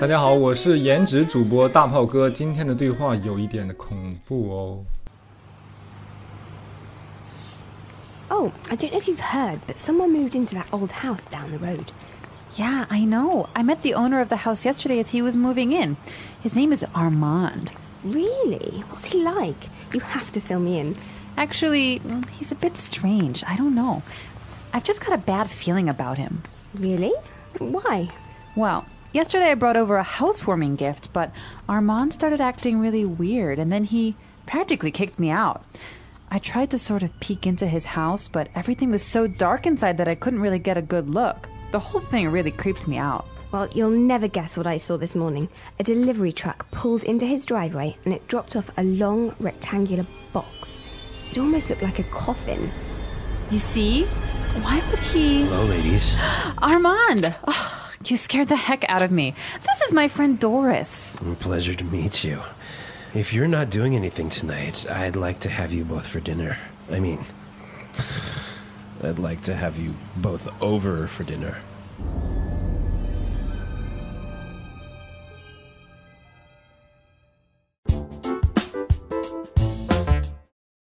大家好，我是颜值主播大炮哥。今天的对话有一点的恐怖哦。Oh, I don't know if you've heard, but someone moved into that old house down the road. Yeah, I know. I met the owner of the house yesterday as he was moving in. His name is Armand. Really? What's he like? You have to fill me in. Actually, he's a bit strange. I don't know. I've just got a bad feeling about him. Really? Why? Well, yesterday I brought over a housewarming gift, but Armand started acting really weird, and then he practically kicked me out. I tried to sort of peek into his house, but everything was so dark inside that I couldn't really get a good look. The whole thing really creeped me out. Well, you'll never guess what I saw this morning. A delivery truck pulled into his driveway and it dropped off a long rectangular box. It almost looked like a coffin. You see? Why would he. Hello, ladies. Armand! Oh, you scared the heck out of me. This is my friend Doris. Pleasure to meet you. If you're not doing anything tonight, I'd like to have you both for dinner. I mean, I'd like to have you both over for dinner.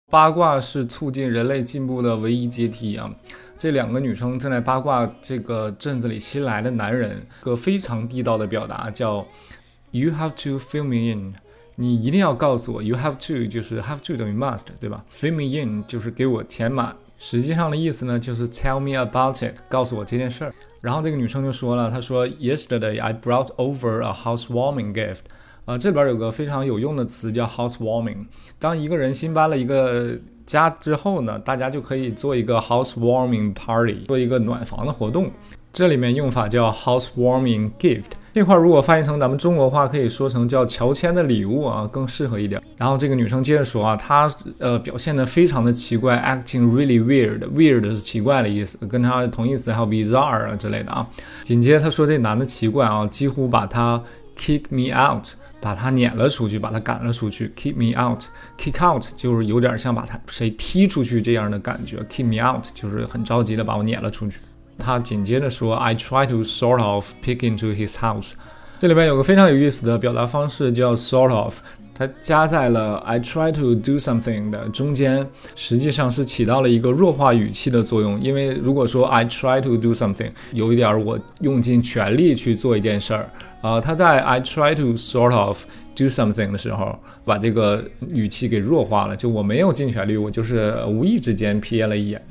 八卦是促进人类进步的唯一阶梯啊！ 这两个女生正在八卦这个镇子里新来的男人，个非常地道的表达叫 “You have to fill me in”。你一定要告诉我，you have to 就是 have to 等于 must，对吧？fill me in 就是给我填满。实际上的意思呢，就是 tell me about it，告诉我这件事儿。然后这个女生就说了，她说 Yesterday I brought over a housewarming gift。啊，这边有个非常有用的词叫 housewarming。当一个人新搬了一个家之后呢，大家就可以做一个 housewarming party，做一个暖房的活动。这里面用法叫 housewarming gift。这块如果翻译成咱们中国话，可以说成叫乔迁的礼物啊，更适合一点。然后这个女生接着说啊，她呃表现的非常的奇怪，acting really weird，weird 是奇怪的意思，跟她同义词还有 bizarre 啊之类的啊。紧接着她说这男的奇怪啊，几乎把她 kick me out，把他撵了出去，把他赶了出去。kick me out，kick out 就是有点像把他谁踢出去这样的感觉。kick me out 就是很着急的把我撵了出去。他紧接着说：“I try to sort of peek into his house。”这里边有个非常有意思的表达方式，叫 sort of，它加在了 “I try to do something” 的中间，实际上是起到了一个弱化语气的作用。因为如果说 “I try to do something”，有一点我用尽全力去做一件事儿。啊，他在 I try to sort of do something 的时候，把这个语气给弱化了。就我没有尽全力，我就是无意之间瞥了一眼。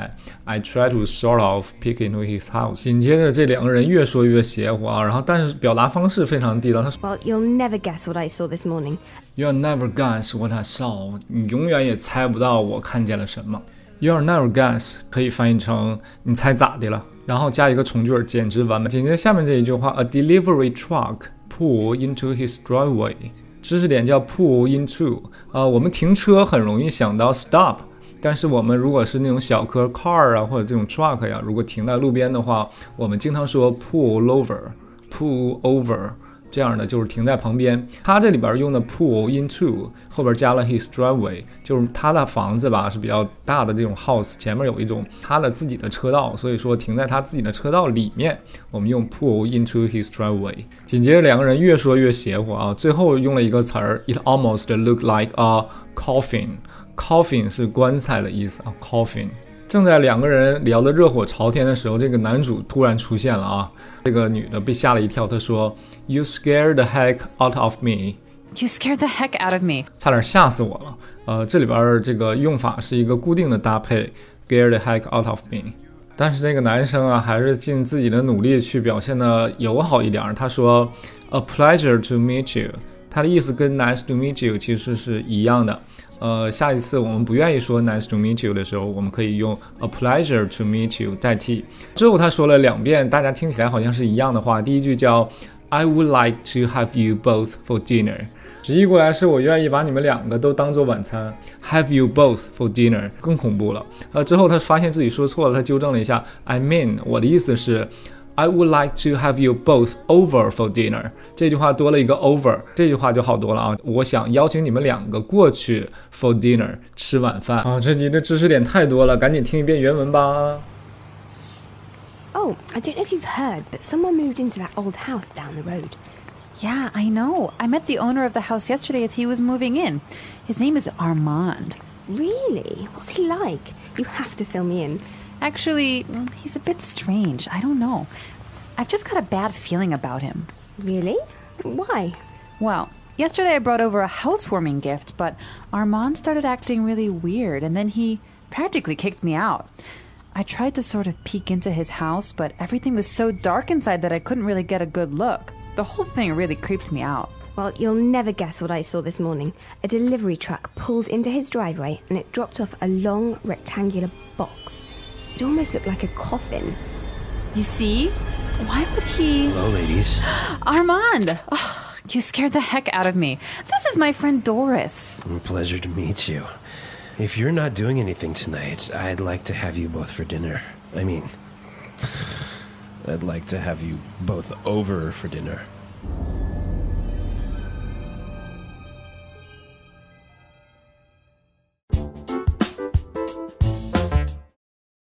I try to sort of peek into his house。紧接着这两个人越说越邪乎啊，然后但是表达方式非常地道。他说：“Well, you'll never guess what I saw this morning. You'll never guess what I saw. 你永远也猜不到我看见了什么。You'll never guess 可以翻译成你猜咋的了。” 然后加一个从句儿，简直完美。紧接着下面这一句话，A delivery truck pull into his driveway。知识点叫 pull into。啊，我们停车很容易想到 stop，但是我们如果是那种小客 car 啊，或者这种 truck 呀，如果停在路边的话，我们经常说 pull over，pull over。这样的就是停在旁边。他这里边用的 pull into 后边加了 his driveway，就是他的房子吧是比较大的这种 house，前面有一种他的自己的车道，所以说停在他自己的车道里面，我们用 pull into his driveway。紧接着两个人越说越邪乎啊，最后用了一个词儿，it almost looked like a coffin。coffin 是棺材的意思啊，coffin。正在两个人聊得热火朝天的时候，这个男主突然出现了啊！这个女的被吓了一跳，她说：“You scared the heck out of me. You scared the heck out of me. 差点吓死我了。”呃，这里边这个用法是一个固定的搭配，“scared the heck out of me”。但是这个男生啊，还是尽自己的努力去表现的友好一点。他说：“A pleasure to meet you。”他的意思跟 “nice to meet you” 其实是一样的。呃，下一次我们不愿意说 nice to meet you 的时候，我们可以用 a pleasure to meet you 代替。之后他说了两遍，大家听起来好像是一样的话。第一句叫 I would like to have you both for dinner，直译过来是我愿意把你们两个都当做晚餐。Have you both for dinner 更恐怖了。呃，之后他发现自己说错了，他纠正了一下，I mean 我的意思是。I would like to have you both over for dinner。这句话多了一个 over，这句话就好多了啊！我想邀请你们两个过去 for dinner 吃晚饭啊！这你的知识点太多了，赶紧听一遍原文吧。 Oh, I don't know if you've heard, but someone moved into that old house down the road. Yeah, I know. I met the owner of the house yesterday as he was moving in. His name is Armand. Really? What's he like? You have to fill me in. Actually, mm, he's a bit strange. I don't know. I've just got a bad feeling about him. Really? Why? Well, yesterday I brought over a housewarming gift, but Armand started acting really weird, and then he practically kicked me out. I tried to sort of peek into his house, but everything was so dark inside that I couldn't really get a good look. The whole thing really creeped me out. Well, you'll never guess what I saw this morning. A delivery truck pulled into his driveway and it dropped off a long rectangular box. It almost looked like a coffin. You see? Why would he. Hello, ladies. Armand! Oh, you scared the heck out of me. This is my friend Doris. Pleasure to meet you. If you're not doing anything tonight, I'd like to have you both for dinner. I mean, I'd like to have you both over for dinner.